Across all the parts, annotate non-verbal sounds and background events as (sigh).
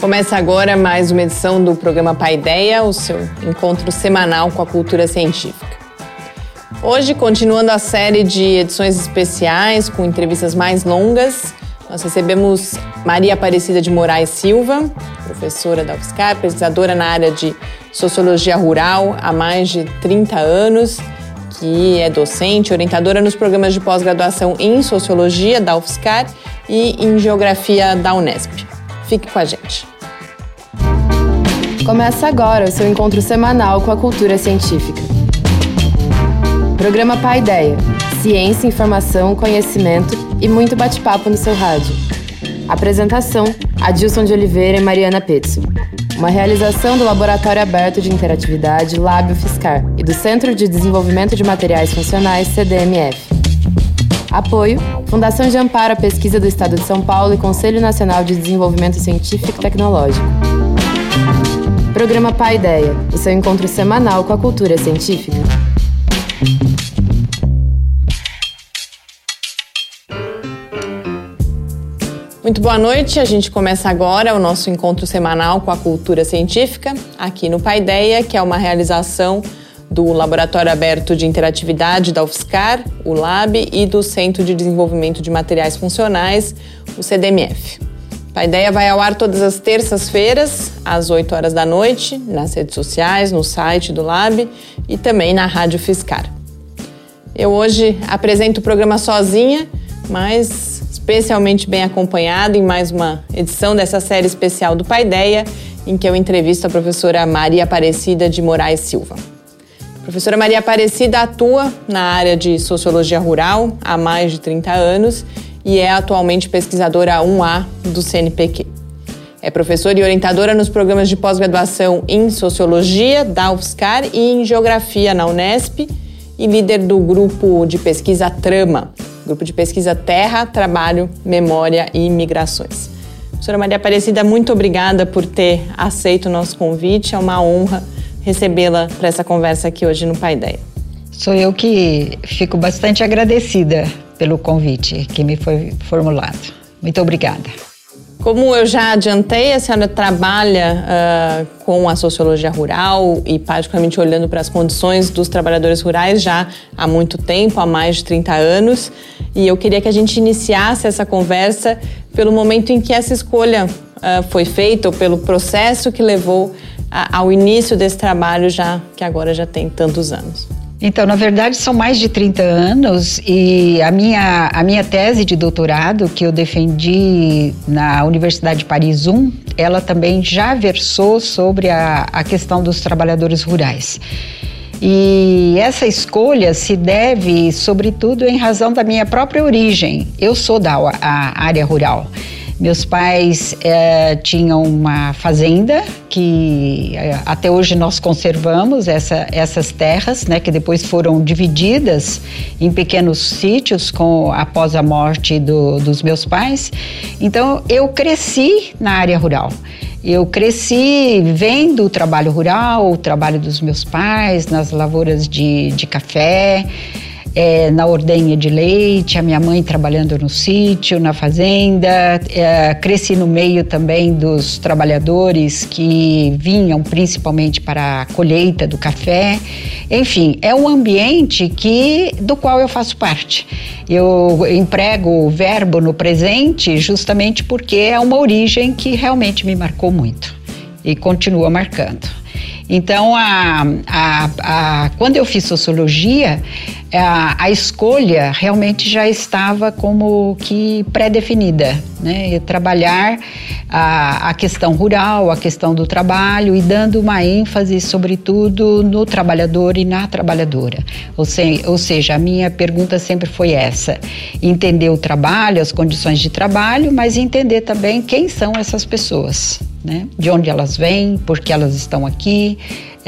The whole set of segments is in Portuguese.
Começa agora mais uma edição do programa Paideia, o seu encontro semanal com a cultura científica. Hoje, continuando a série de edições especiais com entrevistas mais longas, nós recebemos Maria Aparecida de Moraes Silva, professora da UFSCar, pesquisadora na área de Sociologia Rural há mais de 30 anos, que é docente, orientadora nos programas de pós-graduação em Sociologia da UFSCar e em Geografia da Unesp. Fique com a gente. Começa agora o seu encontro semanal com a cultura científica. Programa Pai Ideia. Ciência, informação, conhecimento e muito bate-papo no seu rádio. Apresentação: Adilson de Oliveira e Mariana Petzo. Uma realização do Laboratório Aberto de Interatividade Lábio Fiscar e do Centro de Desenvolvimento de Materiais Funcionais CDMF. Apoio: Fundação de Amparo à Pesquisa do Estado de São Paulo e Conselho Nacional de Desenvolvimento Científico e Tecnológico. Programa Pai Ideia, o seu encontro semanal com a cultura científica. Muito boa noite. A gente começa agora o nosso encontro semanal com a cultura científica aqui no Paideia, que é uma realização do Laboratório Aberto de Interatividade da UFSCar, o LAB, e do Centro de Desenvolvimento de Materiais Funcionais, o CDMF. A ideia vai ao ar todas as terças-feiras, às 8 horas da noite, nas redes sociais, no site do Lab e também na Rádio Fiscar. Eu hoje apresento o programa sozinha, mas especialmente bem acompanhada em mais uma edição dessa série especial do Paideia, em que eu entrevisto a professora Maria Aparecida de Moraes Silva. Professora Maria Aparecida atua na área de sociologia rural há mais de 30 anos e é atualmente pesquisadora 1A do CNPq. É professora e orientadora nos programas de pós-graduação em Sociologia da UFSCar e em Geografia na Unesp e líder do grupo de pesquisa Trama, grupo de pesquisa Terra, Trabalho, Memória e Migrações. Professora Maria Aparecida, muito obrigada por ter aceito o nosso convite. É uma honra recebê-la para essa conversa aqui hoje no Pai Ideia. Sou eu que fico bastante agradecida pelo convite que me foi formulado. Muito obrigada. Como eu já adiantei, a senhora trabalha uh, com a sociologia rural e, particularmente, olhando para as condições dos trabalhadores rurais já há muito tempo há mais de 30 anos. E eu queria que a gente iniciasse essa conversa pelo momento em que essa escolha uh, foi feita, ou pelo processo que levou ao início desse trabalho, já que agora já tem tantos anos. Então, na verdade, são mais de 30 anos e a minha, a minha tese de doutorado, que eu defendi na Universidade de Paris 1, ela também já versou sobre a, a questão dos trabalhadores rurais. E essa escolha se deve, sobretudo, em razão da minha própria origem. Eu sou da área rural. Meus pais é, tinham uma fazenda que é, até hoje nós conservamos essa, essas terras, né, que depois foram divididas em pequenos sítios com após a morte do, dos meus pais. Então eu cresci na área rural. Eu cresci vendo o trabalho rural, o trabalho dos meus pais nas lavouras de, de café é, na ordenha de leite, a minha mãe trabalhando no sítio, na fazenda. É, cresci no meio também dos trabalhadores que vinham principalmente para a colheita do café. Enfim, é um ambiente que do qual eu faço parte. Eu emprego o verbo no presente justamente porque é uma origem que realmente me marcou muito e continua marcando. Então, a, a, a, quando eu fiz sociologia, a, a, escolha realmente já estava como que pré-definida, né? trabalhar a, a questão rural, a questão do trabalho e dando uma ênfase, sobretudo, no trabalhador e na trabalhadora. Ou, se, ou seja, a minha pergunta sempre foi essa: entender o trabalho, as condições de trabalho, mas entender também quem são essas pessoas né? De onde elas vêm, por que elas estão aqui,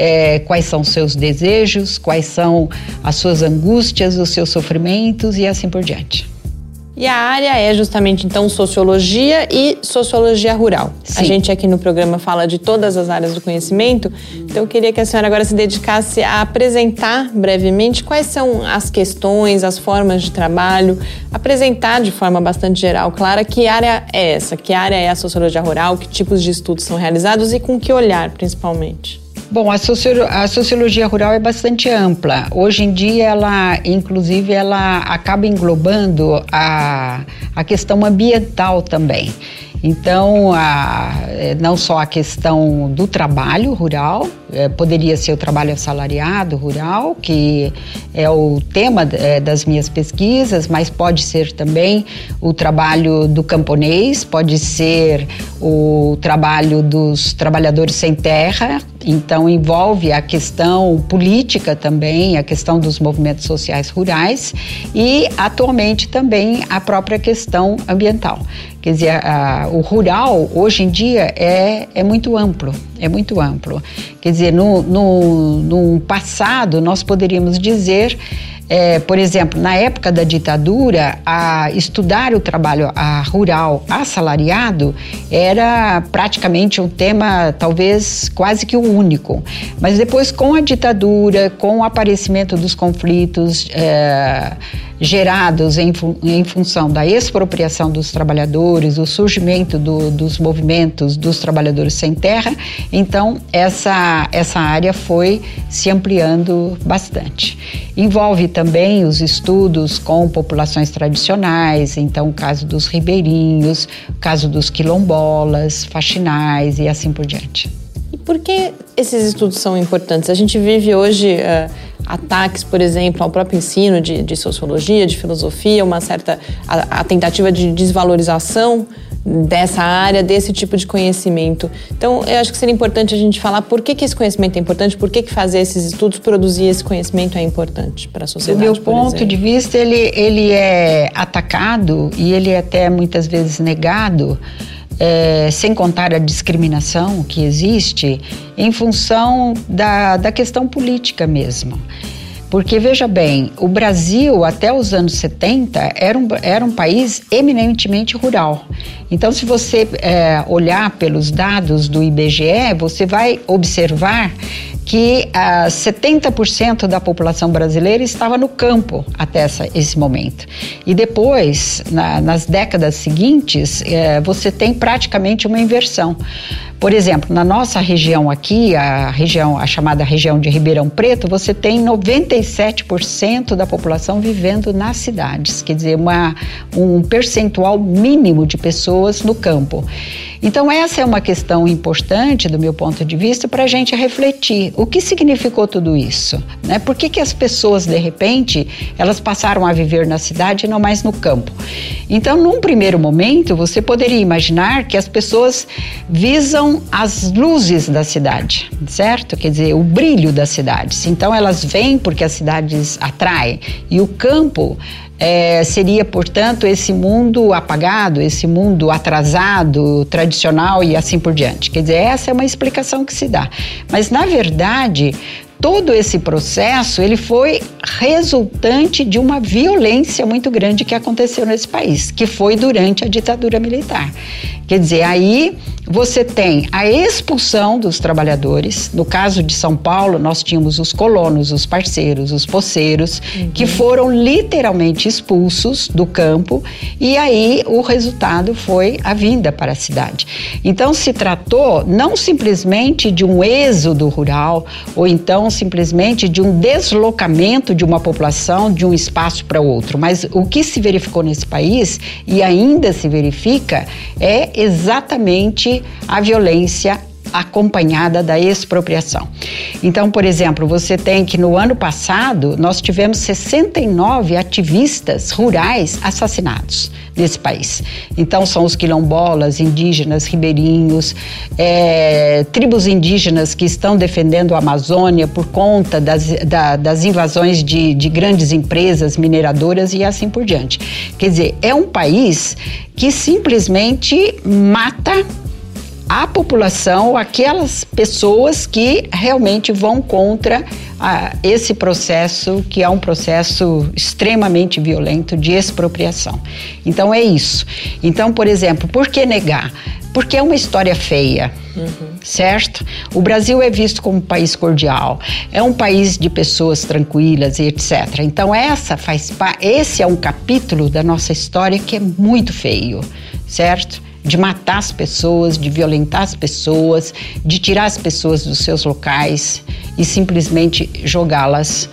é, quais são os seus desejos, quais são as suas angústias, os seus sofrimentos e assim por diante. E a área é justamente então sociologia e sociologia rural. Sim. A gente aqui no programa fala de todas as áreas do conhecimento, então eu queria que a senhora agora se dedicasse a apresentar brevemente quais são as questões, as formas de trabalho, apresentar de forma bastante geral, clara, que área é essa, que área é a sociologia rural, que tipos de estudos são realizados e com que olhar principalmente. Bom, a, a, sociologia rural é bastante ampla. Hoje em dia, ela, inclusive, ela acaba englobando a, a questão ambiental também. Então, a, é, não só a questão do trabalho rural, é, poderia ser o trabalho assalariado rural, que é o tema é, das minhas pesquisas, mas pode ser também o trabalho do camponês, pode ser o trabalho dos trabalhadores sem terra, então envolve a questão política também, a questão dos movimentos sociais rurais e atualmente também a própria questão ambiental. Quer dizer, a, o rural hoje em dia é, é muito amplo, é muito amplo. Quer dizer, no, no, no passado nós poderíamos dizer é, por exemplo, na época da ditadura, estudar o trabalho rural assalariado era praticamente um tema, talvez quase que o único. Mas depois, com a ditadura, com o aparecimento dos conflitos, é, gerados em, em função da expropriação dos trabalhadores, o surgimento do, dos movimentos dos trabalhadores sem terra, então essa, essa área foi se ampliando bastante. Envolve também os estudos com populações tradicionais, então o caso dos ribeirinhos, o caso dos quilombolas, faxinais e assim por diante. E por que esses estudos são importantes? A gente vive hoje uh, ataques, por exemplo, ao próprio ensino de, de sociologia, de filosofia, uma certa a, a, tentativa de desvalorização dessa área, desse tipo de conhecimento. Então, eu acho que seria importante a gente falar por que, que esse conhecimento é importante, por que, que fazer esses estudos, produzir esse conhecimento é importante para a sociedade. Do meu ponto de vista, ele, ele é atacado e ele é até muitas vezes negado é, sem contar a discriminação que existe, em função da, da questão política mesmo. Porque, veja bem, o Brasil, até os anos 70, era um, era um país eminentemente rural. Então, se você é, olhar pelos dados do IBGE, você vai observar que ah, 70% da população brasileira estava no campo até essa, esse momento. E depois, na, nas décadas seguintes, eh, você tem praticamente uma inversão. Por exemplo, na nossa região aqui, a região, a chamada região de Ribeirão Preto, você tem 97% da população vivendo nas cidades, quer dizer, uma, um percentual mínimo de pessoas no campo. Então, essa é uma questão importante, do meu ponto de vista, para a gente refletir. O que significou tudo isso? Né? Por que, que as pessoas, de repente, elas passaram a viver na cidade e não mais no campo? Então, num primeiro momento, você poderia imaginar que as pessoas visam as luzes da cidade, certo? Quer dizer, o brilho das cidades. Então, elas vêm porque as cidades atraem. E o campo é, seria, portanto, esse mundo apagado, esse mundo atrasado, tradicional e assim por diante. Quer dizer, essa é uma explicação que se dá. Mas, na verdade, todo esse processo ele foi resultante de uma violência muito grande que aconteceu nesse país, que foi durante a ditadura militar. Quer dizer, aí você tem a expulsão dos trabalhadores. No caso de São Paulo, nós tínhamos os colonos, os parceiros, os poceiros, uhum. que foram literalmente expulsos do campo, e aí o resultado foi a vinda para a cidade. Então se tratou não simplesmente de um êxodo rural, ou então simplesmente de um deslocamento de uma população de um espaço para outro, mas o que se verificou nesse país e ainda se verifica é exatamente a violência acompanhada da expropriação. Então, por exemplo, você tem que no ano passado nós tivemos 69 ativistas rurais assassinados nesse país. Então, são os quilombolas, indígenas, ribeirinhos, é, tribos indígenas que estão defendendo a Amazônia por conta das, da, das invasões de, de grandes empresas mineradoras e assim por diante. Quer dizer, é um país que simplesmente mata a população, aquelas pessoas que realmente vão contra ah, esse processo, que é um processo extremamente violento de expropriação. Então é isso. Então, por exemplo, por que negar? Porque é uma história feia. Uhum. Certo? O Brasil é visto como um país cordial, é um país de pessoas tranquilas e etc. Então essa faz esse é um capítulo da nossa história que é muito feio, certo? De matar as pessoas, de violentar as pessoas, de tirar as pessoas dos seus locais e simplesmente jogá-las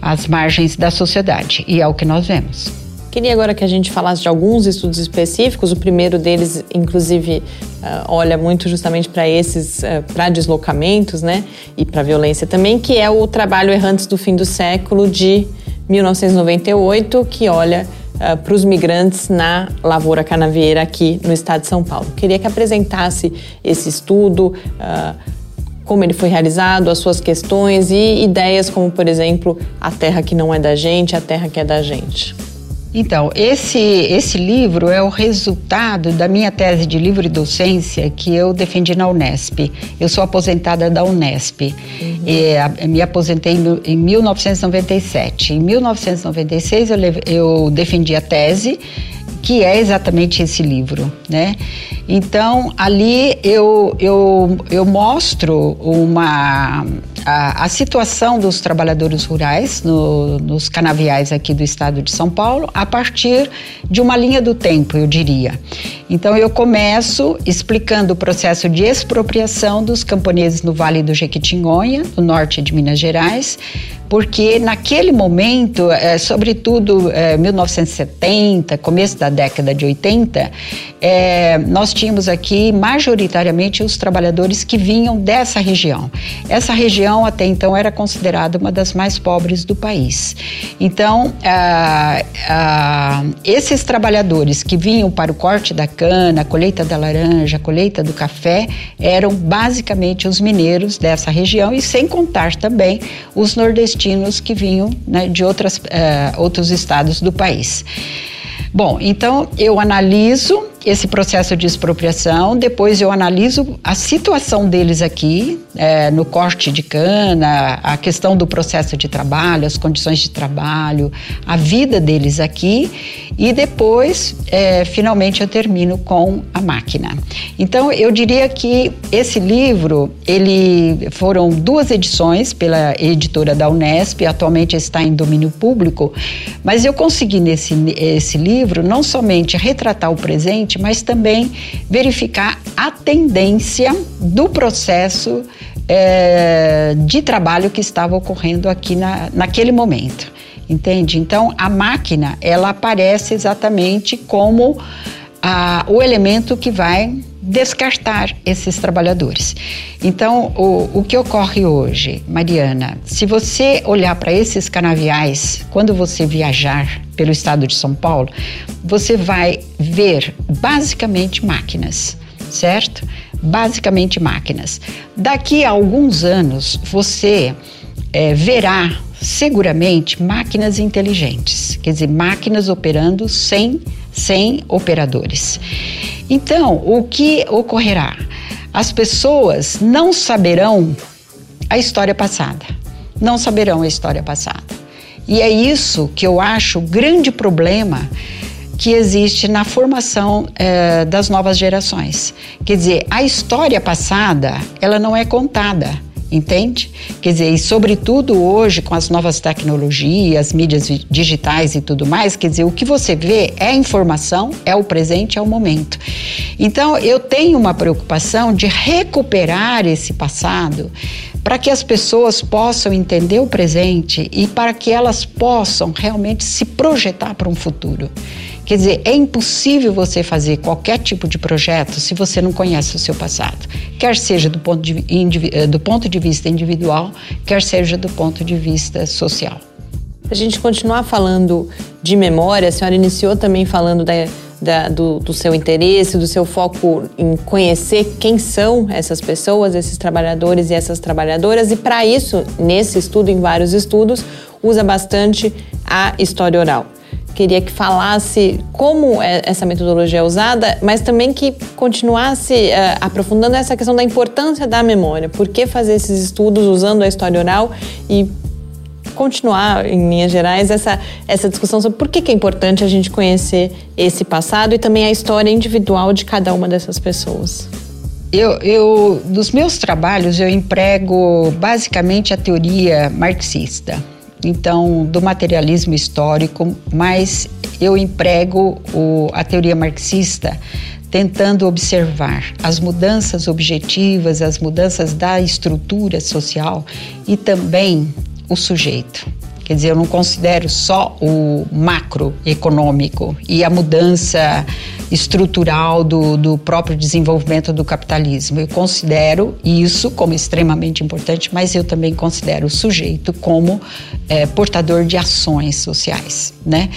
às margens da sociedade. E é o que nós vemos. Queria agora que a gente falasse de alguns estudos específicos. O primeiro deles, inclusive, uh, olha muito justamente para esses, uh, para deslocamentos, né, e para violência também, que é o trabalho Errantes do Fim do Século de 1998, que olha uh, eh, para os migrantes na lavoura canavieira aqui no estado de São Paulo. Queria que apresentasse esse estudo, uh, como ele foi realizado, as suas questões e ideias como, por exemplo, a terra que não é da gente, a terra que é da gente. Então, esse, esse livro é o resultado da minha tese de livre docência que eu defendi na Unesp. Eu sou aposentada da Unesp. Uhum. E, me aposentei em 1997. Em 1996 eu, eu defendi a tese que é exatamente esse livro, né? Então ali eu, eu, eu mostro uma a, a situação dos trabalhadores rurais no, nos canaviais aqui do estado de São Paulo a partir de uma linha do tempo, eu diria. Então eu começo explicando o processo de expropriação dos camponeses no Vale do Jequitinhonha, no norte de Minas Gerais, porque naquele momento, é, sobretudo é, 1970, começo da década de 80, é, nós tínhamos aqui majoritariamente os trabalhadores que vinham dessa região. Essa região até então era considerada uma das mais pobres do país. Então, esses trabalhadores que vinham para o corte da cana, a colheita da laranja, a colheita do café, eram basicamente os mineiros dessa região e sem contar também os nordestinos que vinham né, de outras, uh, outros estados do país. Bom, então eu analiso esse processo de expropriação, depois eu analiso a situação deles aqui, é, no corte de cana, a questão do processo de trabalho, as condições de trabalho, a vida deles aqui, e depois, é, finalmente, eu termino com a máquina. Então, eu diria que esse livro, ele foram duas edições pela editora da Unesp, atualmente está em domínio público, mas eu consegui nesse esse livro não somente retratar o presente, mas também verificar a tendência do processo é, de trabalho que estava ocorrendo aqui na, naquele momento. Entende? Então, a máquina, ela aparece exatamente como a, o elemento que vai descartar esses trabalhadores. Então, o, o que ocorre hoje, Mariana, se você olhar para esses canaviais, quando você viajar pelo estado de São Paulo, você vai ver basicamente máquinas, certo? Basicamente máquinas. Daqui a alguns anos, você é, verá seguramente máquinas inteligentes, quer dizer, máquinas operando sem, sem operadores. Então, o que ocorrerá? As pessoas não saberão a história passada, não saberão a história passada. E é isso que eu acho o grande problema que existe na formação eh, das novas gerações. Quer dizer, a história passada, ela não é contada entende? Quer dizer, e sobretudo hoje com as novas tecnologias, mídias digitais e tudo mais, quer dizer, o que você vê é informação, é o presente, é o momento. Então, eu tenho uma preocupação de recuperar esse passado para que as pessoas possam entender o presente e para que elas possam realmente se projetar para um futuro. Quer dizer, é impossível você fazer qualquer tipo de projeto se você não conhece o seu passado, quer seja do ponto de, eh, do ponto de vista individual, quer seja do ponto de vista social. A gente continuar falando de memória, a senhora iniciou também falando da, da, do, do, seu interesse, do seu foco em conhecer quem são essas pessoas, esses trabalhadores e essas trabalhadoras, e para isso, nesse estudo, em vários estudos, usa bastante a história oral. queria que falasse como é, essa metodologia é usada, mas também que continuasse uh, aprofundando essa questão da importância da memória. Por que fazer esses estudos usando a história oral e continuar, em linhas gerais, essa, essa discussão sobre por que, que é importante a gente conhecer esse passado e também a história individual de cada uma dessas pessoas. Eu, eu, dos meus trabalhos, eu emprego basicamente a teoria marxista então do materialismo histórico, mas eu emprego o, a teoria marxista tentando observar as mudanças objetivas, as mudanças da estrutura social e também o sujeito. Quer dizer, eu não considero só o macroeconômico e a mudança estrutural do, do próprio desenvolvimento do capitalismo. Eu considero isso como extremamente importante, mas eu também considero o sujeito como é, portador de ações sociais, né?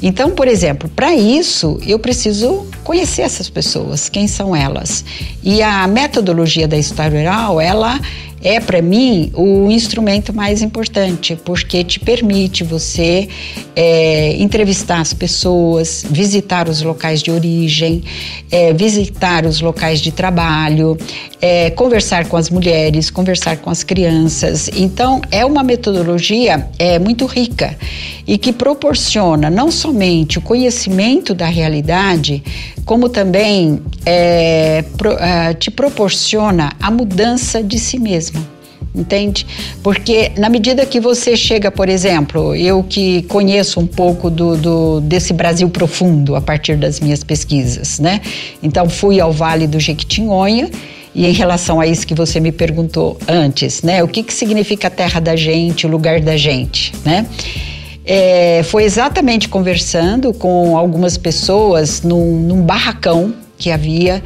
Então, por exemplo, para isso eu preciso conhecer essas pessoas, quem são elas. E a metodologia da história oral, ela é para mim o instrumento mais importante, porque te permite você é, entrevistar as pessoas, visitar os locais de origem, é, visitar os locais de trabalho, é, conversar com as mulheres, conversar com as crianças. Então, é uma metodologia é, muito rica e que proporciona não somente o conhecimento da realidade, como também é, pro, uh, te proporciona a mudança de si mesma entende? Porque na medida que você chega, por exemplo, eu que conheço um pouco do, do, desse Brasil profundo a partir das minhas pesquisas, né? Então fui ao Vale do Jequitinhonha e em relação a isso que você me perguntou antes, né? O que, que significa a terra da gente, o lugar da gente, né? é, foi exatamente conversando com algumas pessoas num, num barracão que havia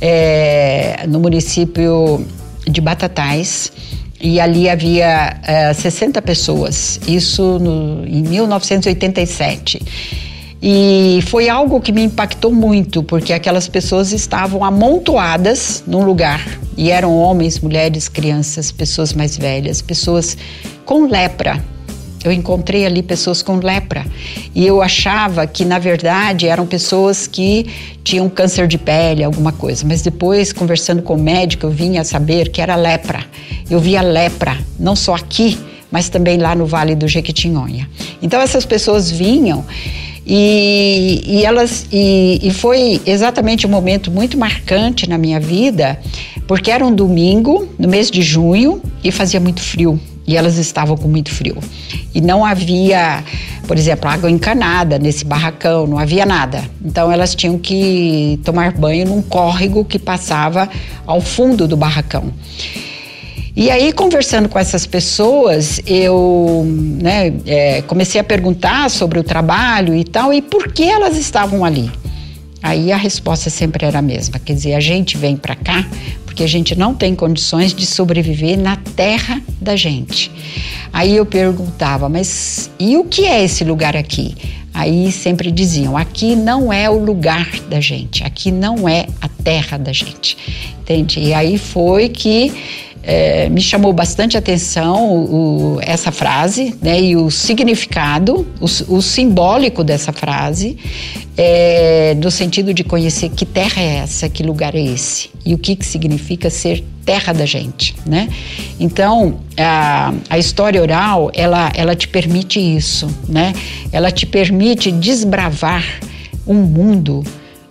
é, no município de Batatais. E ali havia é, 60 pessoas, isso no, em 1987. E foi algo que me impactou muito, porque aquelas pessoas estavam amontoadas num lugar. E eram homens, mulheres, crianças, pessoas mais velhas, pessoas com lepra, eu encontrei ali pessoas com lepra e eu achava que na verdade eram pessoas que tinham câncer de pele, alguma coisa. Mas depois, conversando com o médico, eu vinha a saber que era lepra. Eu via lepra, não só aqui, mas também lá no Vale do Jequitinhonha. Então essas pessoas vinham e, e elas e, e, foi exatamente um momento muito marcante na minha vida, porque era um domingo no mês de junho e fazia muito frio e elas estavam com muito frio. E não havia, por exemplo, água encanada nesse barracão, não havia nada. Então elas tinham que tomar banho num córrego que passava ao fundo do barracão. E aí, conversando com essas pessoas, eu né, é, comecei a perguntar sobre o trabalho e tal, e por que elas estavam ali. Aí a resposta sempre era a mesma, quer dizer, a gente vem para cá porque a gente não tem condições de sobreviver na terra da gente. Aí eu perguntava, mas e o que é esse lugar aqui? Aí sempre diziam: aqui não é o lugar da gente, aqui não é a terra da gente, entende? E aí foi que é, me chamou bastante atenção o, essa frase né, e o significado, o, o simbólico dessa frase, é, no sentido de conhecer que terra é essa, que lugar é esse e o que, que significa ser terra da gente, né? Então a, a história oral ela, ela te permite isso, né? Ela te permite desbravar um mundo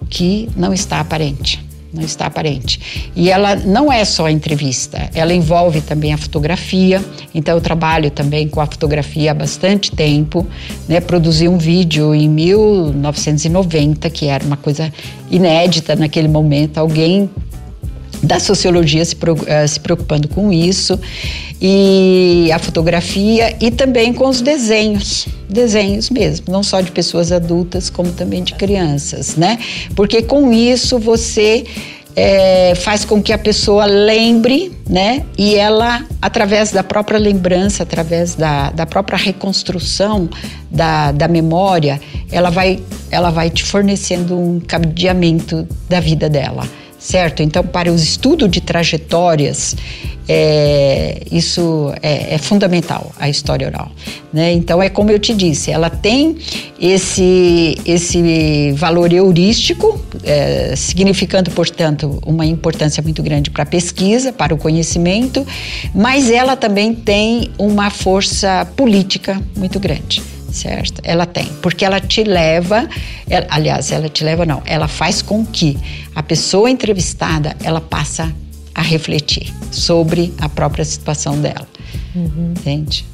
que não está aparente não está aparente. E ela não é só entrevista, ela envolve também a fotografia. Então eu trabalho também com a fotografia há bastante tempo, né? Produzi um vídeo em 1990 que era uma coisa inédita naquele momento, alguém da sociologia se, se preocupando com isso e a fotografia e também com os desenhos, desenhos mesmo, não só de pessoas adultas como também de crianças, né? Porque com isso você é, faz com que a pessoa lembre, né? E ela, através da própria lembrança, através da, da própria reconstrução da, da memória, ela vai, ela vai te fornecendo um cadeamento da vida dela certo? Então, para o estudo de trajetórias, é, isso é, é, fundamental, a história oral. Né? Então, é como eu te disse, ela tem esse, esse valor heurístico, é, significando, portanto, uma importância muito grande para a pesquisa, para o conhecimento, mas ela também tem uma força política muito grande certo? Ela tem, porque ela te leva, ela, aliás, ela te leva não, ela faz com que a pessoa entrevistada ela passa a refletir sobre a própria situação dela, uhum. entende?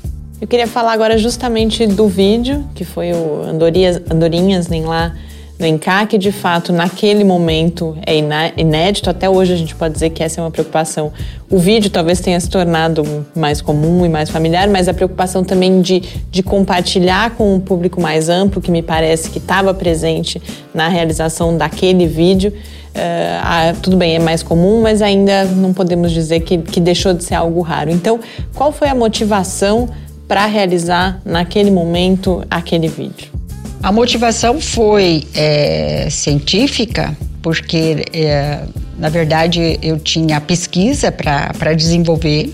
Eu queria falar agora justamente do vídeo, que foi o Andorinhas, Andorinhas nem lá no que de fato naquele momento é inédito, até hoje a gente pode dizer que essa é uma preocupação. O vídeo talvez tenha se tornado mais comum e mais familiar, mas a preocupação também de, de compartilhar com um público mais amplo, que me parece que estava presente na realização daquele vídeo. Uh, tudo bem, é mais comum, mas ainda não podemos dizer que, que deixou de ser algo raro. Então, qual foi a motivação para realizar naquele momento aquele vídeo? A motivação foi é, científica, porque, é, na verdade, eu tinha pesquisa para desenvolver.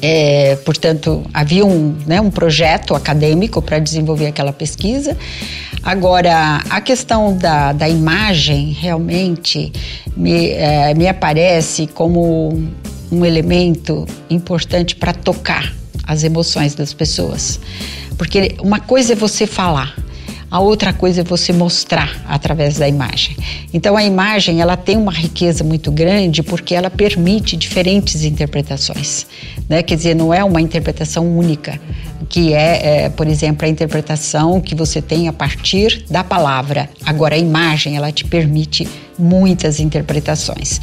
É, portanto, havia um, né, um projeto acadêmico para desenvolver aquela pesquisa. Agora, a questão da, da imagem realmente me, é, me aparece como um elemento importante para tocar as emoções das pessoas. Porque uma coisa é você falar, a outra coisa é você mostrar através da imagem. Então a imagem ela tem uma riqueza muito grande porque ela permite diferentes interpretações, né? Quer dizer, não é uma interpretação única, que é, é, por exemplo, a interpretação que você tem a partir da palavra. Agora a imagem ela te permite muitas interpretações.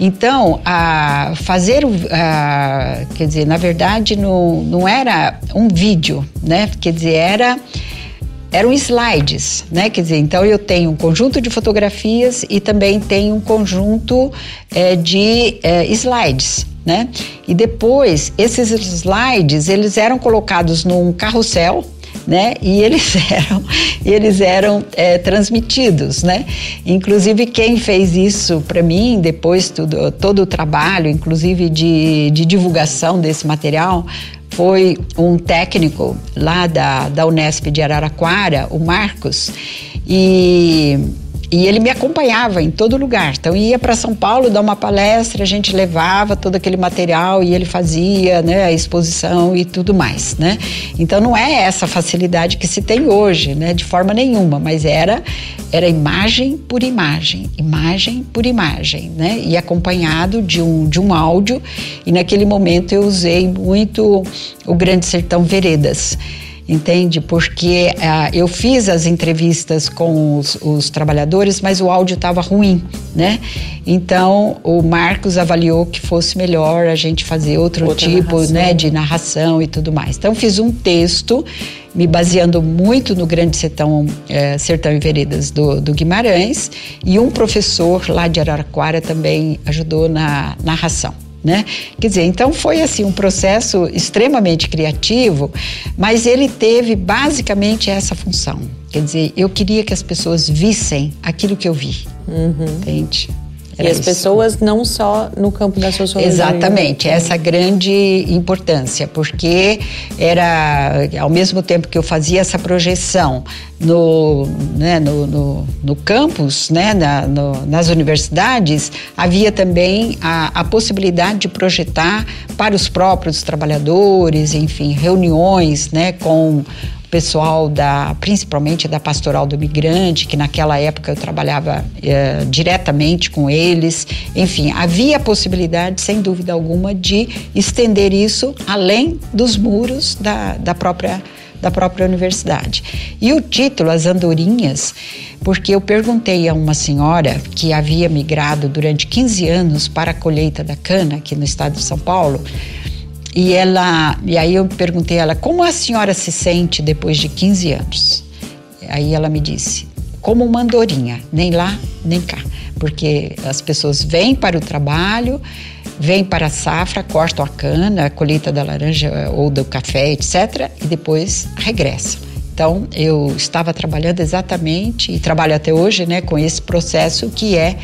Então, a fazer, a, quer dizer, na verdade não, não era um vídeo, né? Quer dizer, era eram slides, né? Quer dizer, então eu tenho um conjunto de fotografias e também tenho um conjunto é, de é, slides, né? E depois esses slides eles eram colocados num carrossel né? E eles (laughs) eram, eles eram é, transmitidos, né? Inclusive quem fez isso para mim depois tudo, todo o trabalho, inclusive de, de divulgação desse material, foi um técnico lá da, da Unesp de Araraquara, o Marcos, e e ele me acompanhava em todo lugar. Então ia para São Paulo dar uma palestra, a gente levava todo aquele material e ele fazia, né, a exposição e tudo mais, né? Então não é essa facilidade que se tem hoje, né, de forma nenhuma, mas era era imagem por imagem, imagem por imagem, né? E acompanhado de um de um áudio. E naquele momento eu usei muito o Grande Sertão Veredas entende? Porque uh, eu fiz as entrevistas com os, os trabalhadores, mas o áudio estava ruim, né? Então o Marcos avaliou que fosse melhor a gente fazer outro Outra tipo, narração. né, de narração e tudo mais. Então fiz um texto me baseando muito no Grande Sertão, é, Sertão e Veredas do, do, Guimarães, e um professor lá de Araraquara também ajudou na narração né? Quer dizer, então foi assim um processo extremamente criativo, mas ele teve basicamente essa função. Quer dizer, eu queria que as pessoas vissem aquilo que eu vi, uhum. entende? Era e as isso. pessoas não só no campo da sociologia. Exatamente, essa grande importância, porque era ao mesmo tempo que eu fazia essa projeção no, né, no, no, no campus, né, na, no, nas universidades, havia também a, a possibilidade de projetar para os próprios trabalhadores, enfim, reuniões né, com pessoal da, principalmente da pastoral do migrante, que naquela época eu trabalhava é, diretamente com eles. Enfim, havia a possibilidade, sem dúvida alguma, de estender isso além dos muros da, da própria da própria universidade. E o título, As Andorinhas, porque eu perguntei a uma senhora que havia migrado durante 15 anos para a colheita da cana aqui no estado de São Paulo, e ela, e aí eu perguntei a ela como a senhora se sente depois de 15 anos. Aí ela me disse: como uma andorinha, nem lá nem cá, porque as pessoas vêm para o trabalho, vêm para a safra, cortam a cana, a colheita da laranja ou do café, etc, e depois regressam. Então, eu estava trabalhando exatamente, e trabalho até hoje, né, com esse processo que é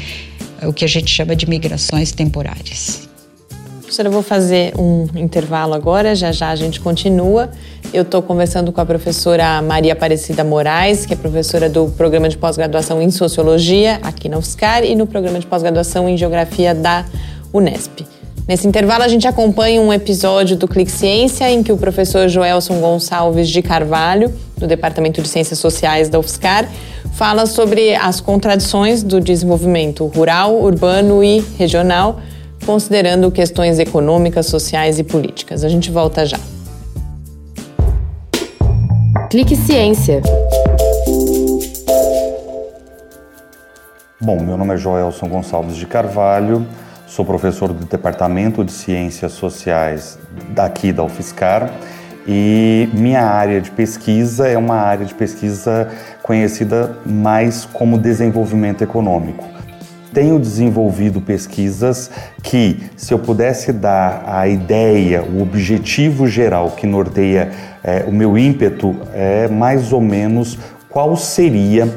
o que a gente chama de migrações temporárias. Professora, eu vou fazer um intervalo agora, já já a gente continua. Eu estou conversando com a professora Maria Aparecida Moraes, que é professora do programa de pós-graduação em Sociologia aqui na UFSCar e no programa de pós-graduação em Geografia da Unesp. Nesse intervalo, a gente acompanha um episódio do Clique Ciência em que o professor Joelson Gonçalves de Carvalho, do Departamento de Ciências Sociais da UFSCar, fala sobre as contradições do desenvolvimento rural, urbano e regional considerando questões econômicas, sociais e políticas. A gente volta já. Clique Ciência. Bom, meu nome é Joelson Gonçalves de Carvalho, sou professor do Departamento de Ciências Sociais daqui da UFSCar e minha área de pesquisa é uma área de pesquisa conhecida mais como desenvolvimento econômico tenho desenvolvido pesquisas que, se eu pudesse dar a ideia, o objetivo geral que norteia é, o meu ímpeto, é mais ou menos qual seria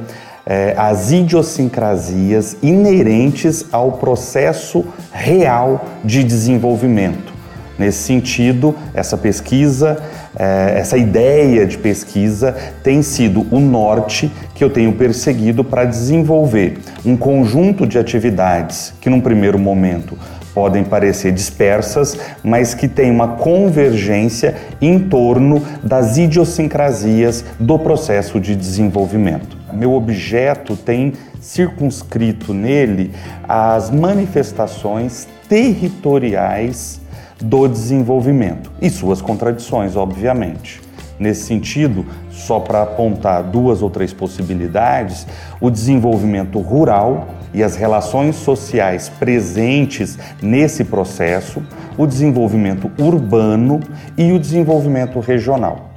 é, as idiosincrasias inerentes ao processo real de desenvolvimento. Nesse sentido, essa pesquisa é, essa ideia de pesquisa tem sido o norte que eu tenho perseguido para desenvolver um conjunto de atividades que, num primeiro momento, podem parecer dispersas, mas que têm uma convergência em torno das idiosincrasias do processo de desenvolvimento. Meu objeto tem circunscrito nele as manifestações territoriais do desenvolvimento e suas contradições, obviamente. Nesse sentido, só para apontar duas ou três possibilidades, o desenvolvimento rural e as relações sociais presentes nesse processo, o desenvolvimento urbano e o desenvolvimento regional.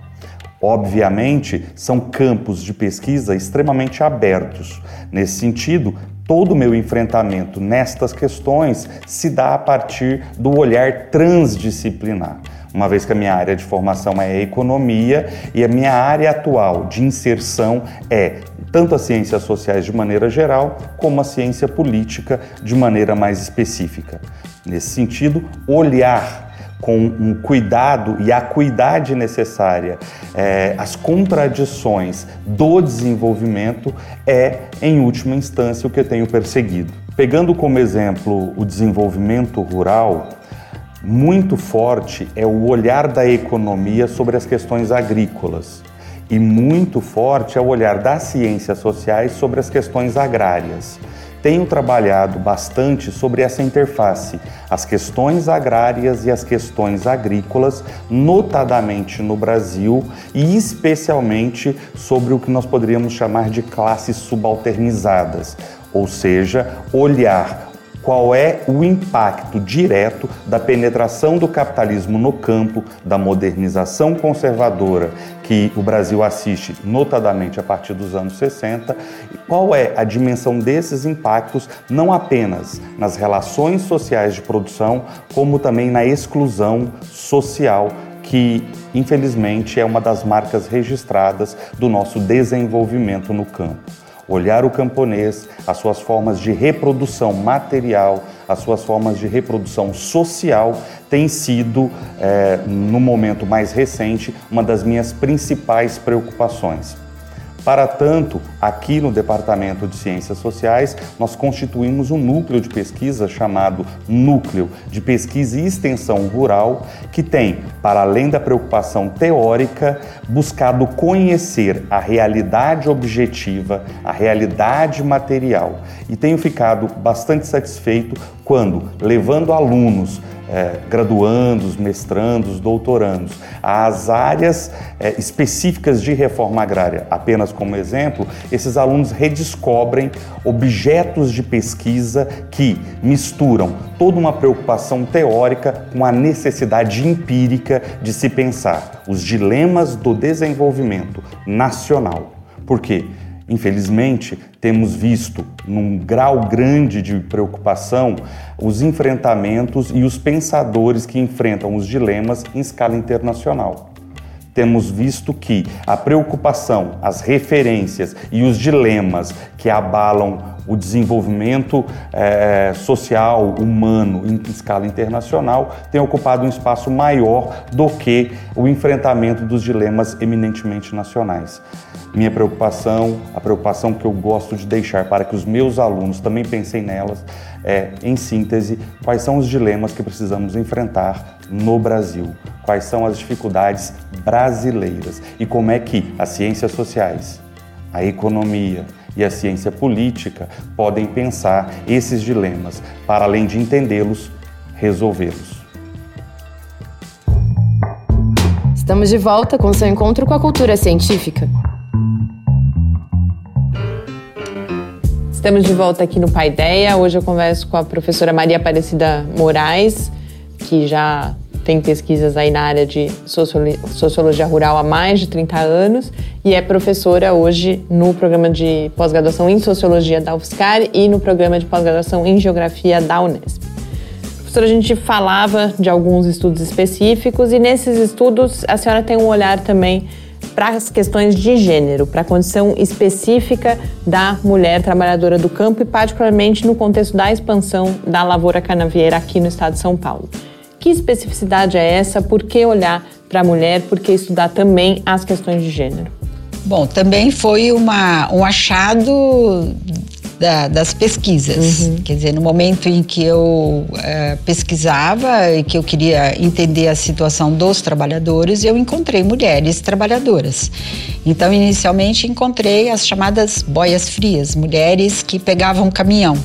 Obviamente, são campos de pesquisa extremamente abertos. Nesse sentido, todo o meu enfrentamento nestas questões se dá a partir do olhar transdisciplinar. Uma vez que a minha área de formação é economia e a minha área atual de inserção é tanto as ciências sociais de maneira geral, como a ciência política de maneira mais específica. Nesse sentido, olhar com um cuidado e a cuidade necessária, é, as contradições do desenvolvimento é, em última instância, o que eu tenho perseguido. Pegando como exemplo o desenvolvimento rural, muito forte é o olhar da economia sobre as questões agrícolas e muito forte é o olhar das ciências sociais sobre as questões agrárias tenho trabalhado bastante sobre essa interface, as questões agrárias e as questões agrícolas, notadamente no Brasil e especialmente sobre o que nós poderíamos chamar de classes subalternizadas, ou seja, olhar qual é o impacto direto da penetração do capitalismo no campo, da modernização conservadora que o Brasil assiste, notadamente a partir dos anos 60, e qual é a dimensão desses impactos, não apenas nas relações sociais de produção, como também na exclusão social que infelizmente é uma das marcas registradas do nosso desenvolvimento no campo olhar o camponês, as suas formas de reprodução material, as suas formas de reprodução social, tem sido, é, no momento mais recente, uma das minhas principais preocupações. Para tanto, aqui no Departamento de Ciências Sociais, nós constituímos um núcleo de pesquisa chamado Núcleo de Pesquisa e Extensão Rural, que tem, para além da preocupação teórica, buscado conhecer a realidade objetiva, a realidade material. E tenho ficado bastante satisfeito quando, levando alunos é, graduandos, mestrandos, doutorandos, às áreas é, específicas de reforma agrária. Apenas como exemplo, esses alunos redescobrem objetos de pesquisa que misturam toda uma preocupação teórica com a necessidade empírica de se pensar os dilemas do desenvolvimento nacional. Por quê? Infelizmente, temos visto, num grau grande de preocupação, os enfrentamentos e os pensadores que enfrentam os dilemas em escala internacional. Temos visto que a preocupação, as referências e os dilemas que abalam o desenvolvimento é, social, humano, em escala internacional, tem ocupado um espaço maior do que o enfrentamento dos dilemas eminentemente nacionais. Minha preocupação, a preocupação que eu gosto de deixar para que os meus alunos também pensem nelas, é, em síntese, quais são os dilemas que precisamos enfrentar no Brasil, quais são as dificuldades brasileiras e como é que as ciências sociais, a economia, e a ciência política podem pensar esses dilemas para, além de entendê-los, resolvê-los. Estamos de volta com seu encontro com a cultura científica. Estamos de volta aqui no Paideia. Hoje eu converso com a professora Maria Aparecida Moraes, que já tem pesquisas aí na área de sociologia rural há mais de 30 anos e é professora hoje no programa de pós-graduação em sociologia da UFSCar e no programa de pós-graduação em geografia da Unesp. Professora, a gente falava de alguns estudos específicos e nesses estudos a senhora tem um olhar também para as questões de gênero, para a condição específica da mulher trabalhadora do campo e particularmente no contexto da expansão da lavoura canavieira aqui no estado de São Paulo. Que especificidade é essa? Por que olhar para a mulher? Por que estudar também as questões de gênero? Bom, também foi uma, um achado da, das pesquisas. Uhum. Quer dizer, no momento em que eu uh, pesquisava e que eu queria entender a situação dos trabalhadores, eu encontrei mulheres trabalhadoras. Então, inicialmente, encontrei as chamadas boias frias, mulheres que pegavam caminhão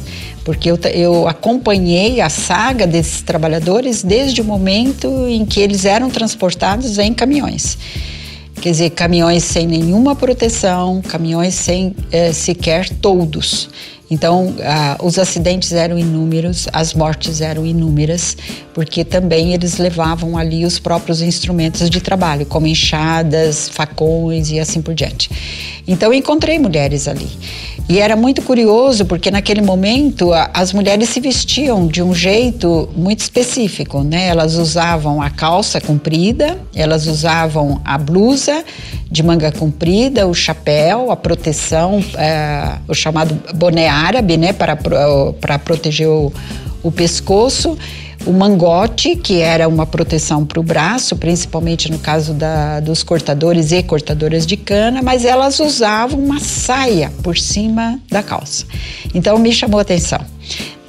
porque eu, eu acompanhei a saga desses trabalhadores desde o momento em que eles eram transportados em caminhões. Quer dizer, caminhões sem nenhuma proteção, caminhões sem é, sequer toldos. Então, ah, os acidentes eram inúmeros, as mortes eram inúmeras, porque também eles levavam ali os próprios instrumentos de trabalho, como enxadas, facões e assim por diante. Então, encontrei mulheres ali. E era muito curioso porque naquele momento as mulheres se vestiam de um jeito muito específico, né? Elas usavam a calça comprida, elas usavam a blusa de manga comprida, o chapéu, a proteção, é, o chamado boné árabe, né? Para, para proteger o, o pescoço o mangote, que era uma proteção para o braço, principalmente no caso da, dos cortadores e cortadoras de cana, mas elas usavam uma saia por cima da calça. Então me chamou a atenção.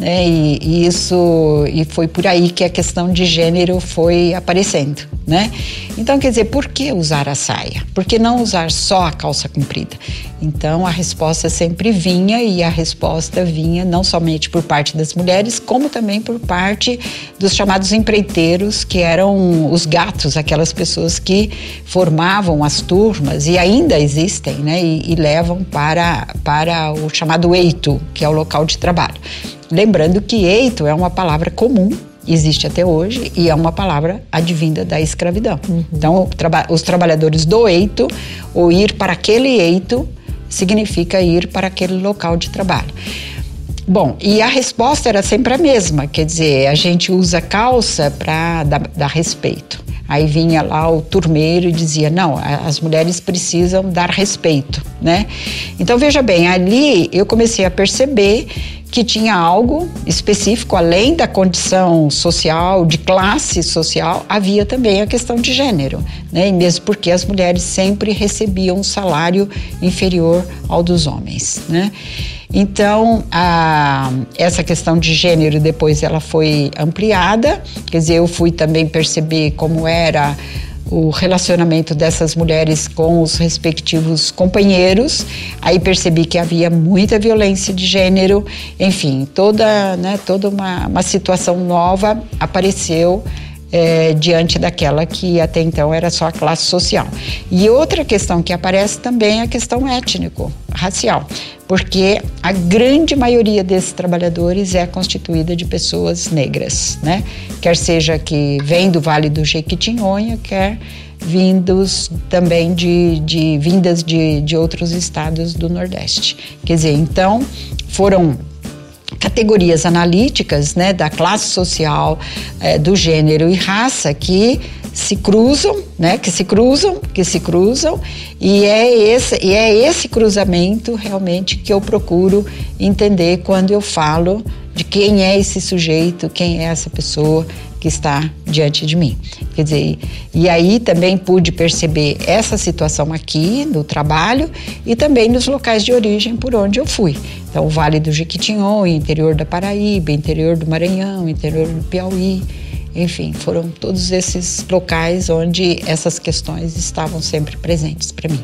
Né? E, e, isso e foi por aí que a questão de gênero foi aparecendo, né? Então quer dizer, por que usar a saia? Por que não usar só a calça comprida? Então a resposta sempre vinha e a resposta vinha não somente por parte das mulheres, como também por parte dos chamados empreiteiros, que eram os gatos, aquelas pessoas que formavam as turmas e ainda existem, né? E, e levam para para o chamado eito, que é o local de trabalho. Lembrando que eito é uma palavra comum existe até hoje e é uma palavra advinda da escravidão. Uhum. Então, os trabalhadores do eito, ou ir para aquele eito, significa ir para aquele local de trabalho. Bom, e a resposta era sempre a mesma, quer dizer, a gente usa calça para dar, dar respeito. Aí vinha lá o turmeiro e dizia: não, as mulheres precisam dar respeito, né? Então veja bem, ali eu comecei a perceber que tinha algo específico, além da condição social, de classe social, havia também a questão de gênero, né? E mesmo porque as mulheres sempre recebiam um salário inferior ao dos homens, né? Então, a, essa questão de gênero depois ela foi ampliada, quer dizer, eu fui também perceber como era o relacionamento dessas mulheres com os respectivos companheiros. Aí percebi que havia muita violência de gênero, enfim, toda, né, toda uma, uma situação nova apareceu é, diante daquela que até então era só a classe social. E outra questão que aparece também é a questão étnico-racial, porque a grande maioria desses trabalhadores é constituída de pessoas negras, né? Quer seja que vem do Vale do Jequitinhonha, quer vindos também de, de vindas de, de outros estados do Nordeste. Quer dizer, então foram categorias analíticas né, da classe social, é, do gênero e raça que se cruzam, né? Que se cruzam, que se cruzam, e é esse, e é esse cruzamento realmente que eu procuro entender quando eu falo de quem é esse sujeito, quem é essa pessoa que está diante de mim. Quer dizer, e aí também pude perceber essa situação aqui no trabalho e também nos locais de origem por onde eu fui. Então, o Vale do Jequitinhonha, interior da Paraíba, interior do Maranhão, interior do Piauí, enfim, foram todos esses locais onde essas questões estavam sempre presentes para mim.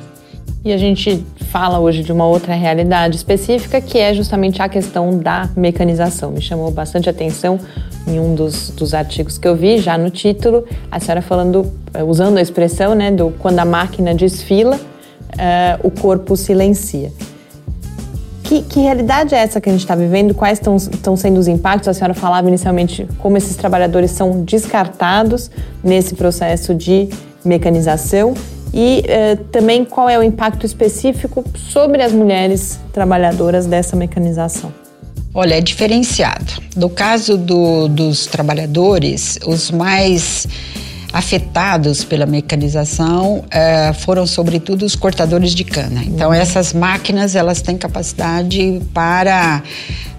E a gente fala hoje de uma outra realidade específica que é justamente a questão da mecanização. Me chamou bastante atenção em um dos, dos artigos que eu vi, já no título, a senhora falando, eh, usando a expressão, né, do quando a máquina desfila, uh, o corpo silencia. Que, que, realidade é essa que a gente está vivendo? Quais estão sendo os impactos? A senhora falava inicialmente como esses trabalhadores são descartados nesse processo de mecanização e eh, também qual é o impacto específico sobre as mulheres trabalhadoras dessa mecanização. Olha, é diferenciado. No caso do, dos trabalhadores, os mais afetados pela mecanização eh, foram sobretudo os cortadores de cana. Então essas máquinas elas têm capacidade para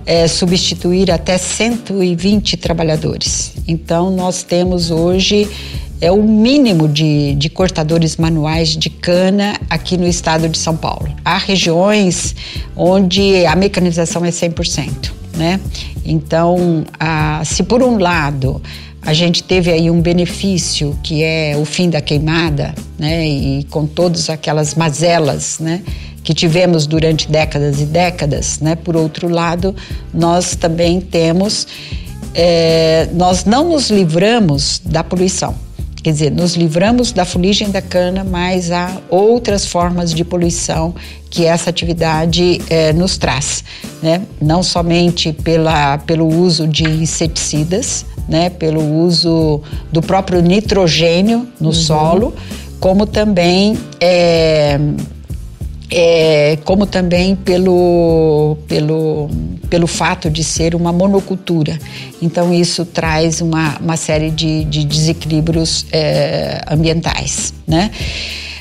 eh, substituir até 120 trabalhadores. Então nós temos hoje é o mínimo de, de cortadores manuais de cana aqui no estado de São Paulo. Há regiões onde a mecanização é 100%, né? Então, a, se por um lado a gente teve aí um benefício que é o fim da queimada, né? E com todas aquelas mazelas, né? Que tivemos durante décadas e décadas, né? Por outro lado, nós também temos, é, nós não nos livramos da poluição. Quer dizer, nos livramos da fuligem da cana, mas há outras formas de poluição que essa atividade eh, nos traz, né? Não somente pela, pelo uso de inseticidas, né? Pelo uso do próprio nitrogênio no uhum. solo, como também eh, é, como também pelo, pelo, pelo fato de ser uma monocultura. Então, isso traz uma, uma série de, de desequilíbrios é, ambientais. Né?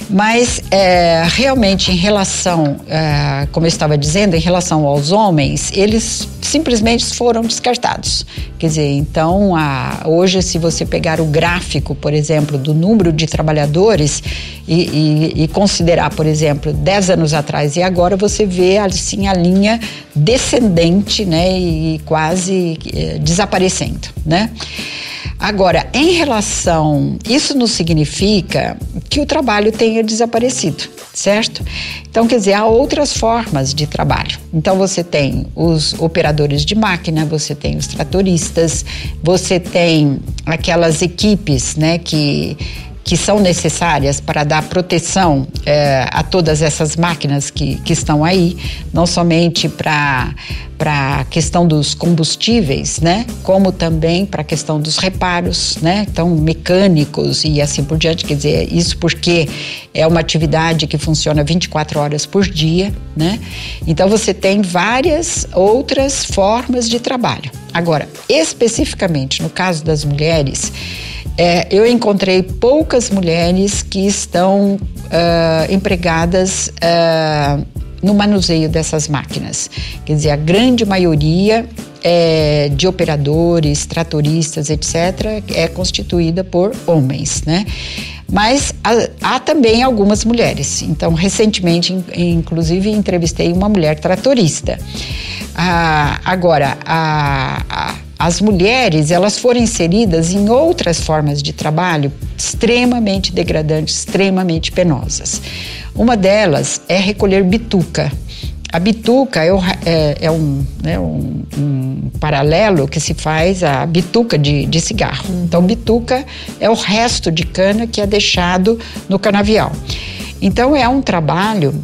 Mas é, realmente, em relação, é, como eu estava dizendo, em relação aos homens, eles simplesmente foram descartados. Quer dizer, então, a, hoje, se você pegar o gráfico, por exemplo, do número de trabalhadores e, e, e considerar, por exemplo, 10 anos atrás e agora, você vê assim a linha descendente, né, e quase é, desaparecendo, né? Agora, em relação, isso não significa que o trabalho tenha desaparecido, certo? Então, quer dizer, há outras formas de trabalho. Então, você tem os operadores de máquina, você tem os tratoristas, você tem aquelas equipes, né, que que são necessárias para dar proteção é, a todas essas máquinas que, que estão aí, não somente para para a questão dos combustíveis, né? Como também para a questão dos reparos, né? Então, mecânicos e assim por diante. Quer dizer, isso porque é uma atividade que funciona 24 horas por dia, né? Então, você tem várias outras formas de trabalho. Agora, especificamente no caso das mulheres, é, eu encontrei poucas mulheres que estão uh, empregadas uh, no manuseio dessas máquinas. Quer dizer, a grande maioria é, de operadores, tratoristas, etc., é constituída por homens, né? Mas há, há também algumas mulheres. Então, recentemente, inclusive, entrevistei uma mulher tratorista. Ah, agora, a, a as mulheres elas foram inseridas em outras formas de trabalho extremamente degradantes, extremamente penosas. Uma delas é recolher bituca. A bituca é, o, é, é um, né, um, um, paralelo que se faz à bituca de, de cigarro. Então, bituca é o resto de cana que é deixado no canavial. Então, é um trabalho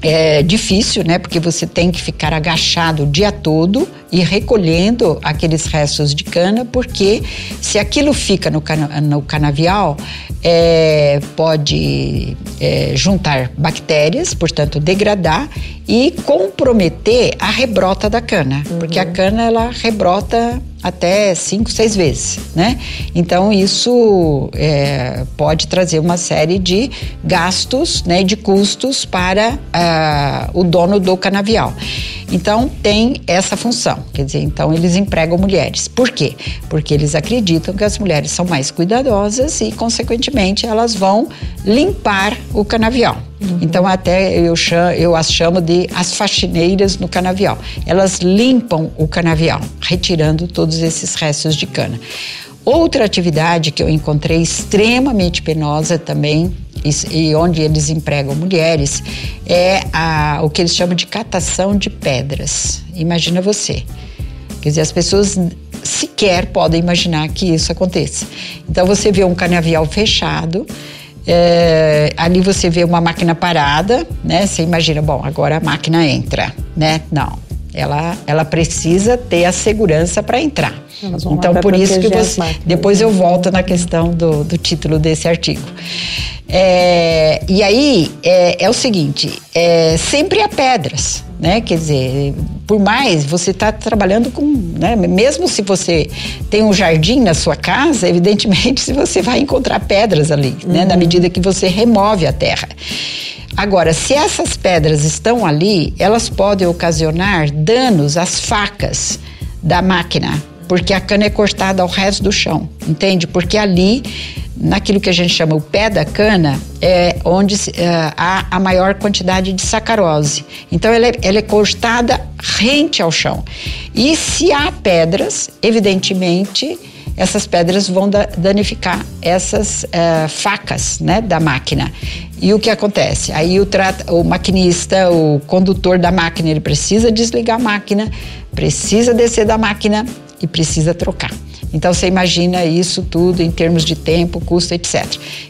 é difícil, né? Porque você tem que ficar agachado o dia todo e recolhendo aqueles restos de cana, porque se aquilo fica no, cana no canavial, é, pode é, juntar bactérias, portanto degradar e comprometer a rebrota da cana, uhum. porque a cana ela rebrota até cinco, seis vezes, né? Então isso é, pode trazer uma série de gastos, né, de custos para uh, o dono do canavial. Então tem essa função, quer dizer, então eles empregam mulheres. Por quê? Porque eles acreditam que as mulheres são mais cuidadosas e, consequentemente, elas vão limpar o canavial. Uhum. Então até eu, chamo, eu as chamo de as faxineiras no canavial. Elas limpam o canavial, retirando todos esses restos de cana. Outra atividade que eu encontrei extremamente penosa também e, e onde eles empregam mulheres é a, o que eles chamam de catação de pedras. Imagina você. Quer dizer, as pessoas sequer podem imaginar que isso aconteça. Então você vê um canavial fechado, é, ali você vê uma máquina parada, né? Você imagina, bom, agora a máquina entra, né? Não, ela, ela precisa ter a segurança para entrar. Então, por isso que você. Depois eu volto na questão do, do título desse artigo. É, e aí é, é o seguinte: é, sempre há pedras, né? Quer dizer, por mais você está trabalhando com, né? Mesmo se você tem um jardim na sua casa, evidentemente (laughs) se você vai encontrar pedras ali, uhum. né? Na uhum. medida que você remove a terra. Agora, se essas pedras estão ali, elas podem ocasionar danos às facas da máquina, porque a cana é cortada ao resto do chão, entende? Porque ali, naquilo que a gente chama o pé da cana, é onde é, há a maior quantidade de sacarose. Então, ela é, ela é cortada rente ao chão. E se há pedras, evidentemente essas pedras vão danificar essas uh, facas né, da máquina. E o que acontece? Aí o, o maquinista, o condutor da máquina, ele precisa desligar a máquina, precisa descer da máquina e precisa trocar. Então você imagina isso tudo em termos de tempo, custo, etc.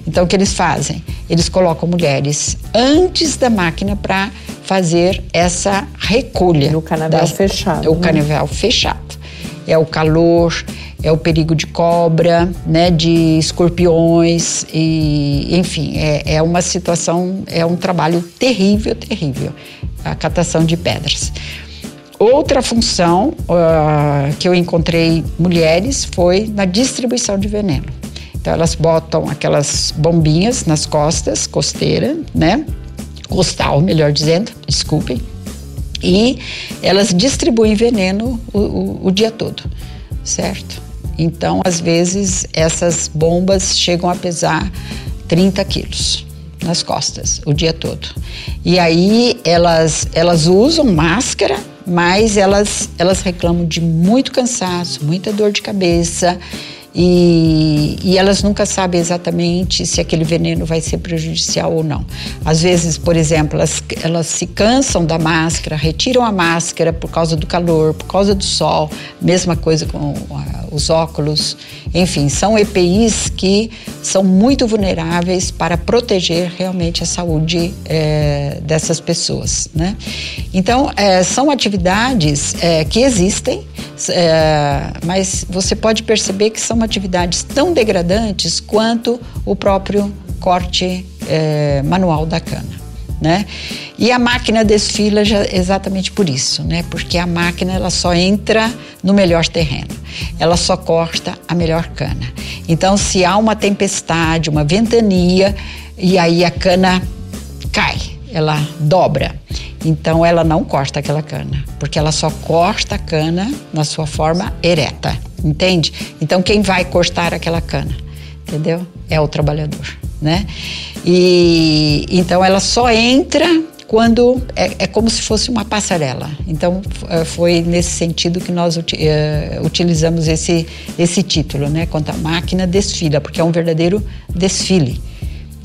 Então o que eles fazem? Eles colocam mulheres antes da máquina para fazer essa recolha. No canavial das, fechado. O né? canavial fechado. É o calor, é o perigo de cobra, né, de escorpiões e, enfim, é, é uma situação, é um trabalho terrível, terrível, a catação de pedras. Outra função uh, que eu encontrei mulheres foi na distribuição de veneno. Então elas botam aquelas bombinhas nas costas, costeira, né? Costal, melhor dizendo, desculpem. E elas distribuem veneno o, o, o dia todo, certo? Então, às vezes, essas bombas chegam a pesar 30 quilos nas costas o dia todo. E aí elas, elas usam máscara, mas elas, elas reclamam de muito cansaço, muita dor de cabeça. E, e, elas nunca sabem exatamente se aquele veneno vai ser prejudicial ou não. Às vezes, por exemplo, elas, elas se cansam da máscara, retiram a máscara por causa do calor, por causa do sol, mesma coisa com os óculos. Enfim, são EPIs que são muito vulneráveis para proteger realmente a saúde é, dessas pessoas. Né? Então, é, são atividades é, que existem, mas você pode perceber que são atividades tão degradantes quanto o próprio corte é, manual da cana. Né? E a máquina desfila já exatamente por isso, né? Porque a máquina ela só entra no melhor terreno, ela só corta a melhor cana. Então, se há uma tempestade, uma ventania e aí a cana cai, ela dobra. Então, ela não corta aquela cana, porque ela só corta a cana na sua forma ereta entende? Então quem vai cortar aquela cana, entendeu? É o trabalhador, né? E então ela só entra quando é, é, como se fosse uma passarela. Então é, foi nesse sentido que nós uh, utilizamos esse esse título, né? Quando a máquina desfila, porque é um verdadeiro desfile.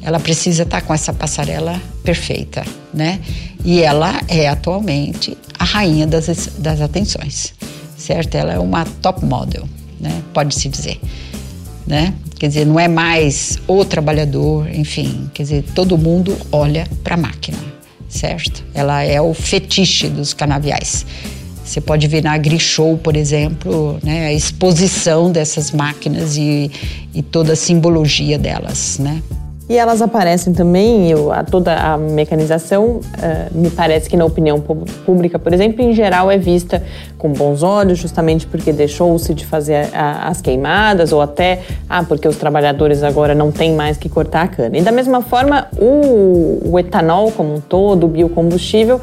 Ela precisa estar com essa passarela perfeita, né? E ela é atualmente a rainha das, das atenções certo? Ela é uma top model, né? Pode-se dizer, né? Quer dizer, não é mais o trabalhador, enfim, quer dizer, todo mundo olha para a máquina, certo? Ela é o fetiche dos canaviais. Você pode ver na Grishow, por exemplo, né, a exposição dessas máquinas e, e toda a simbologia delas, né? E elas aparecem também, eu, a, toda a mecanização, uh, me parece que na opinião pública, por exemplo, em geral é vista com bons olhos, justamente porque deixou-se de fazer a, as queimadas, ou até ah, porque os trabalhadores agora não têm mais que cortar a cana. E da mesma forma, o, o etanol como um todo, o biocombustível,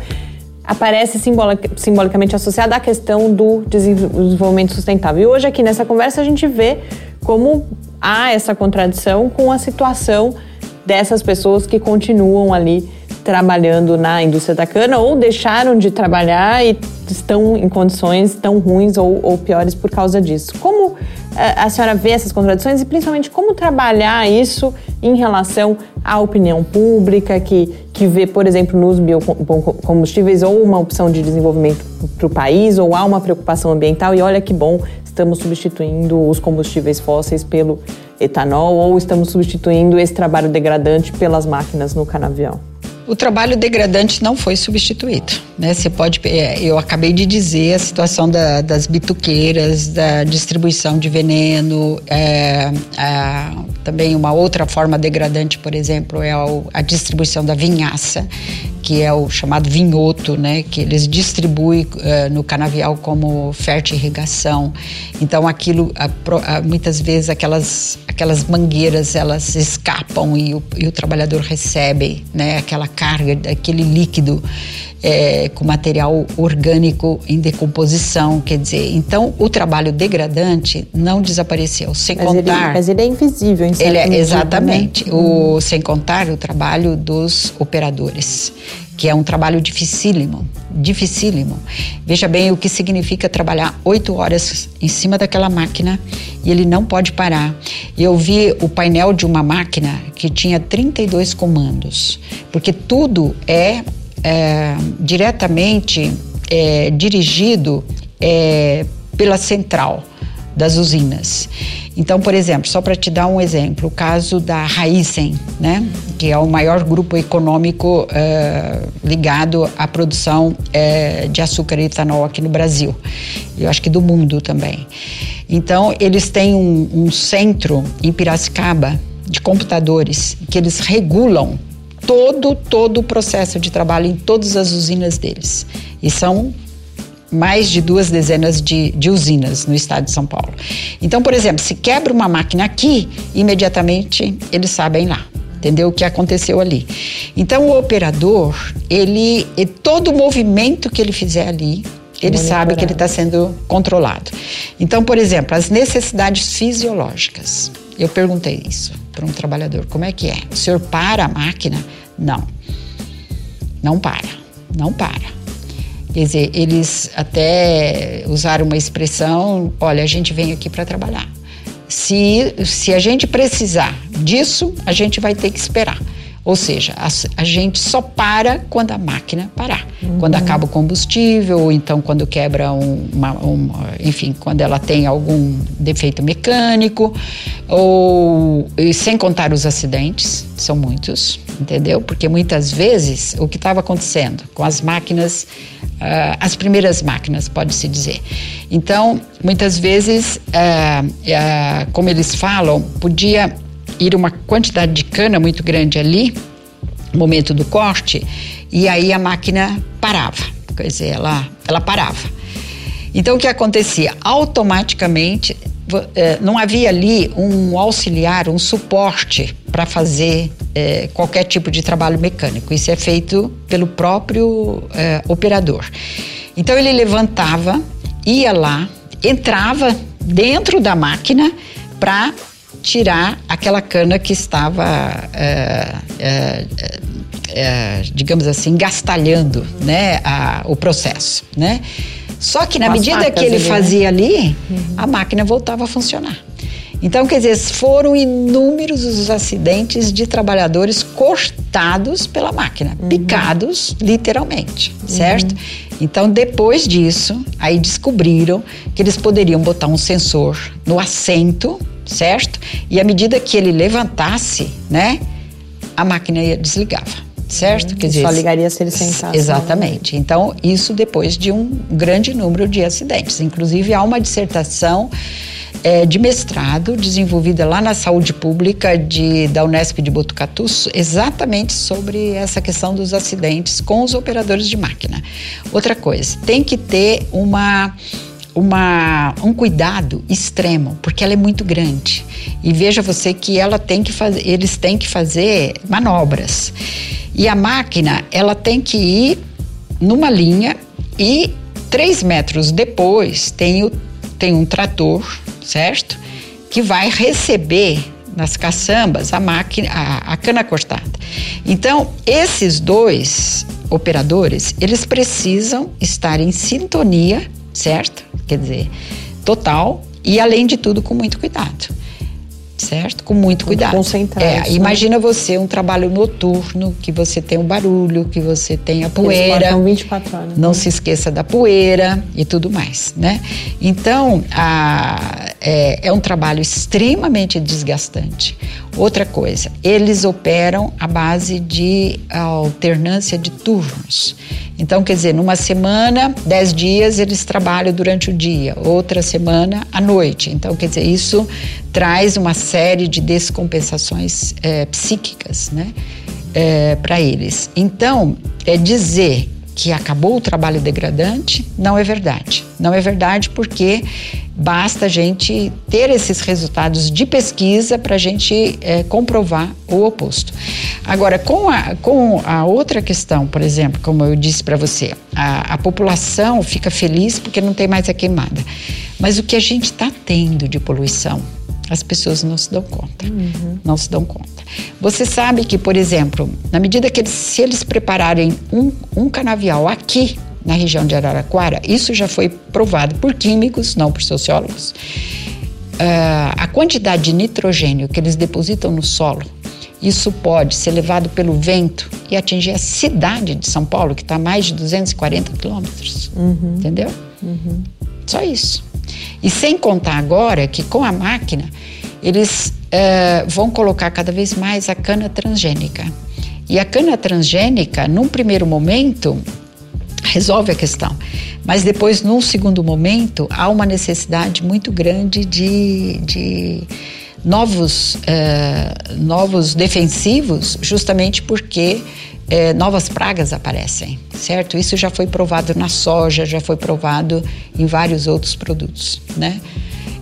aparece simbolic, simbolicamente associado à questão do desenvolvimento sustentável. E hoje aqui nessa conversa a gente vê como há essa contradição com a situação dessas pessoas que continuam ali trabalhando na indústria da cana ou deixaram de trabalhar e estão em condições tão ruins ou, ou piores por causa disso. Como eh, a senhora vê essas contradições e principalmente como trabalhar isso em relação à opinião pública que, que vê, por exemplo, nos biocombustíveis ou uma opção de desenvolvimento para o país ou há uma preocupação ambiental e olha que bom, estamos substituindo os combustíveis fósseis pelo etanol ou estamos substituindo esse trabalho degradante pelas máquinas no canavial? O trabalho degradante não foi substituído. Né? Você pode, é, eu acabei de dizer a situação da, das bituqueiras, da distribuição de veneno, é, é, também uma outra forma degradante, por exemplo, é a distribuição da vinhaça que é o chamado vinhoto, né, que eles distribuem uh, no canavial como fértil irrigação. Então aquilo, muitas vezes aquelas, aquelas mangueiras elas escapam e o, e o trabalhador recebe, né, aquela carga, aquele líquido é, com material orgânico em decomposição, quer dizer, então o trabalho degradante não desapareceu, sem mas contar. Ele, mas ele é invisível, em ele é medida, exatamente né? o hum. sem contar o trabalho dos operadores, que é um trabalho dificílimo, dificílimo. Veja bem o que significa trabalhar oito horas em cima daquela máquina e ele não pode parar. Eu vi o painel de uma máquina que tinha 32 comandos, porque tudo é é, diretamente é, dirigido é, pela central das usinas. Então, por exemplo, só para te dar um exemplo, o caso da Raizen, né, que é o maior grupo econômico é, ligado à produção é, de açúcar e etanol aqui no Brasil, eu acho que do mundo também. Então, eles têm um, um centro em Piracicaba de computadores que eles regulam todo, todo o processo de trabalho em todas as usinas deles. E são mais de duas dezenas de, de, usinas no estado de São Paulo. Então, por exemplo, se quebra uma máquina aqui, imediatamente eles sabem lá. Entendeu o que aconteceu ali? Então, o operador, ele, todo movimento que ele fizer ali, ele sabe que ele está sendo controlado. Então, por exemplo, as necessidades fisiológicas. Eu perguntei isso para um trabalhador: como é que é? O senhor para a máquina? Não. Não para. Não para. Quer dizer, eles até usaram uma expressão: olha, a gente vem aqui para trabalhar. Se, se a gente precisar disso, a gente vai ter que esperar. Ou seja, a, a, gente só para quando a máquina parar. Uhum. Quando acaba o combustível, ou então quando quebra um, uma, uma, enfim, quando ela tem algum defeito mecânico, ou sem contar os acidentes, são muitos, entendeu? Porque muitas vezes o que estava acontecendo com as máquinas, uh, as primeiras máquinas, pode-se dizer. Então, muitas vezes, uh, uh, como eles falam, podia ir uma quantidade de cana muito grande ali, no momento do corte, e aí a máquina parava, quer dizer, ela, ela parava. Então o que acontecia? Automaticamente eh, não havia ali um auxiliar, um suporte para fazer é, qualquer tipo de trabalho mecânico. Isso é feito pelo próprio é, operador. Então ele levantava, ia lá, entrava dentro da máquina para tirar aquela cana que estava, é, é, é, digamos assim, gastalhando né, a, o processo. Né? Só que na As medida que ele ali, né? fazia ali, uhum. a máquina voltava a funcionar. Então, quer dizer, foram inúmeros os acidentes de trabalhadores cortados pela máquina, uhum. picados literalmente, certo? Uhum. Então, depois disso, aí descobriram que eles poderiam botar um sensor no assento certo? E à medida que ele levantasse, né, a máquina ia desligava certo? Quer dizer, só ligaria se ele sentasse. Exatamente. Então, isso depois de um grande número de acidentes. Inclusive, há uma dissertação é, de mestrado, desenvolvida lá na saúde pública de, da Unesp de Botucatu, exatamente sobre essa questão dos acidentes com os operadores de máquina. Outra coisa, tem que ter uma uma, um cuidado extremo, porque ela é muito grande. E veja você que ela tem que fazer, eles têm que fazer manobras. E a máquina, ela tem que ir numa linha e três metros depois tem, o, tem um trator, certo? Que vai receber nas caçambas a máquina, a, a cana cortada. Então, esses dois operadores, eles precisam estar em sintonia certo? Quer dizer, total e além de tudo com muito cuidado certo? Com muito cuidado. Concentrado. É, né? imagina você um trabalho noturno, que você tem o barulho, que você tem a poeira. Eles 24 horas. Não né? se esqueça da poeira e tudo mais, né? Então, a, é, é um trabalho extremamente desgastante. Outra coisa, eles operam à base de alternância de turnos. Então, quer dizer, numa semana, dez dias, eles trabalham durante o dia, outra semana à noite. Então, quer dizer, isso traz uma série de descompensações é, psíquicas, né, é, para eles. Então, é dizer que acabou o trabalho degradante não é verdade. Não é verdade porque basta a gente ter esses resultados de pesquisa para a gente é, comprovar o oposto. Agora, com a, com a outra questão, por exemplo, como eu disse para você, a, a população fica feliz porque não tem mais a queimada. Mas o que a gente está tendo de poluição as pessoas não se dão conta. Uhum. Não se dão conta. Você sabe que, por exemplo, na medida que eles, se eles prepararem um, um canavial aqui na região de Araraquara, isso já foi provado por químicos, não por sociólogos. Uh, a quantidade de nitrogênio que eles depositam no solo, isso pode ser levado pelo vento e atingir a cidade de São Paulo, que está a mais de 240 quilômetros. Uhum. Entendeu? Uhum. Só isso. E sem contar agora que com a máquina eles uh, vão colocar cada vez mais a cana transgênica. E a cana transgênica, num primeiro momento, resolve a questão. Mas depois, num segundo momento, há uma necessidade muito grande de, de novos, uh, novos defensivos, justamente porque é, novas pragas aparecem, certo? Isso já foi provado na soja, já foi provado em vários outros produtos, né?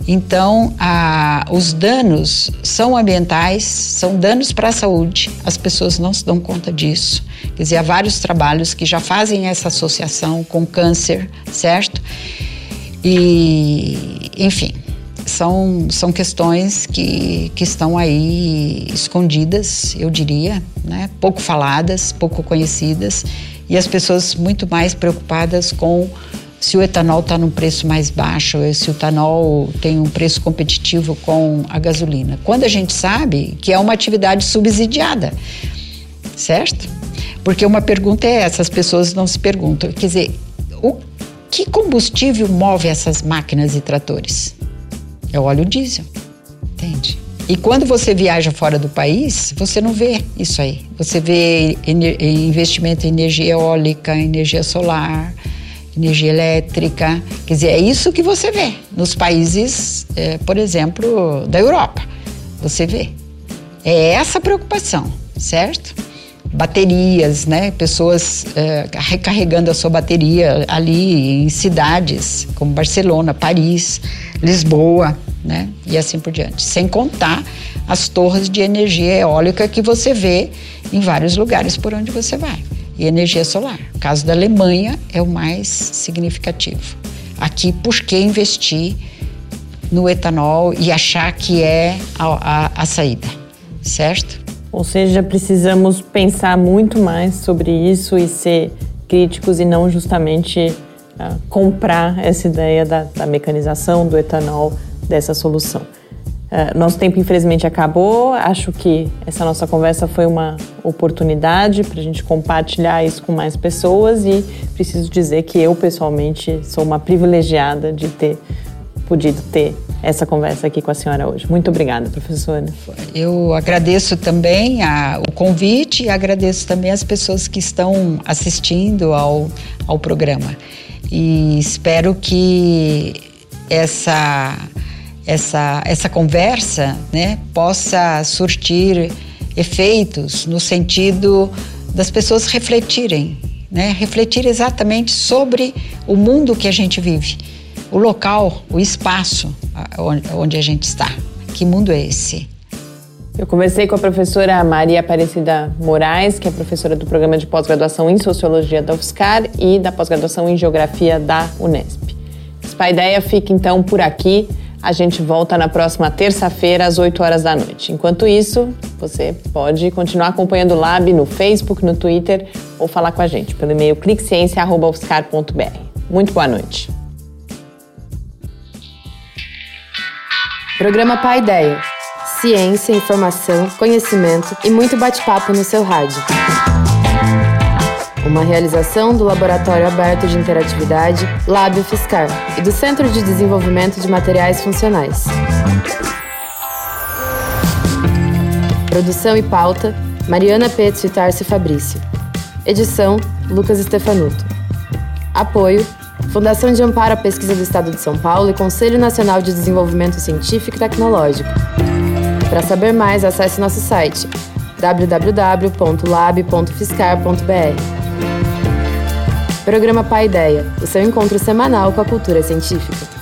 Então, a, os danos são ambientais, são danos para a saúde, as pessoas não se dão conta disso. Quer dizer, há vários trabalhos que já fazem essa associação com câncer, certo? E, enfim, são, são questões que, que estão aí escondidas, eu diria, né? pouco faladas, pouco conhecidas, e as pessoas muito mais preocupadas com se o etanol está num preço mais baixo, se o etanol tem um preço competitivo com a gasolina. Quando a gente sabe que é uma atividade subsidiada, certo? Porque uma pergunta é essa, as pessoas não se perguntam. Quer dizer, o que combustível move essas máquinas e tratores? É o óleo diesel, entende? E quando você viaja fora do país, você não vê isso aí. Você vê investimento em energia eólica, energia solar, energia elétrica. Quer dizer, é isso que você vê nos países, é, por exemplo, da Europa. Você vê. É essa preocupação, certo? Baterias, né? Pessoas é, recarregando a sua bateria ali em cidades como Barcelona, Paris. Lisboa, né? E assim por diante. Sem contar as torres de energia eólica que você vê em vários lugares por onde você vai. E energia solar. O caso da Alemanha é o mais significativo. Aqui, por que investir no etanol e achar que é a, a, a saída, certo? Ou seja, precisamos pensar muito mais sobre isso e ser críticos e não justamente comprar essa ideia da, da, mecanização, do etanol, dessa solução. Uh, nosso tempo, infelizmente, acabou. Acho que essa nossa conversa foi uma oportunidade para a gente compartilhar isso com mais pessoas e preciso dizer que eu, pessoalmente, sou uma privilegiada de ter podido ter essa conversa aqui com a senhora hoje. Muito obrigada, professora. Eu agradeço também a, o convite e agradeço também as pessoas que estão assistindo ao, ao programa e espero que essa essa, essa conversa né, possa surtir efeitos no sentido das pessoas refletirem, né, refletir exatamente sobre o mundo que a gente vive, o local, o espaço onde a gente está. Que mundo é esse? Eu conversei com a professora Maria Aparecida Moraes, que é professora do programa de pós-graduação em Sociologia da UFSCar e da pós-graduação em Geografia da Unesp. Spy Ideia fica então por aqui. A gente volta na próxima terça-feira, às 8 horas da noite. Enquanto isso, você pode continuar acompanhando o Lab no Facebook, no Twitter ou falar com a gente pelo e-mail cliqueciência.ufscar.br. Muito boa noite. Programa Pai Ideia ciência, informação, conhecimento e muito bate-papo no seu rádio. Uma realização do Laboratório Aberto de Interatividade Lábio Fiscar e do Centro de Desenvolvimento de Materiais Funcionais. Produção e pauta: Mariana Petz e Tarsi Fabrício. Edição: Lucas Stefanuto. Apoio: Fundação de Amparo à Pesquisa do Estado de São Paulo e Conselho Nacional de Desenvolvimento Científico e Tecnológico. Para saber mais, acesse nosso site www.lab.fiscar.br. Programa Pai Ideia, o seu encontro semanal com a cultura científica.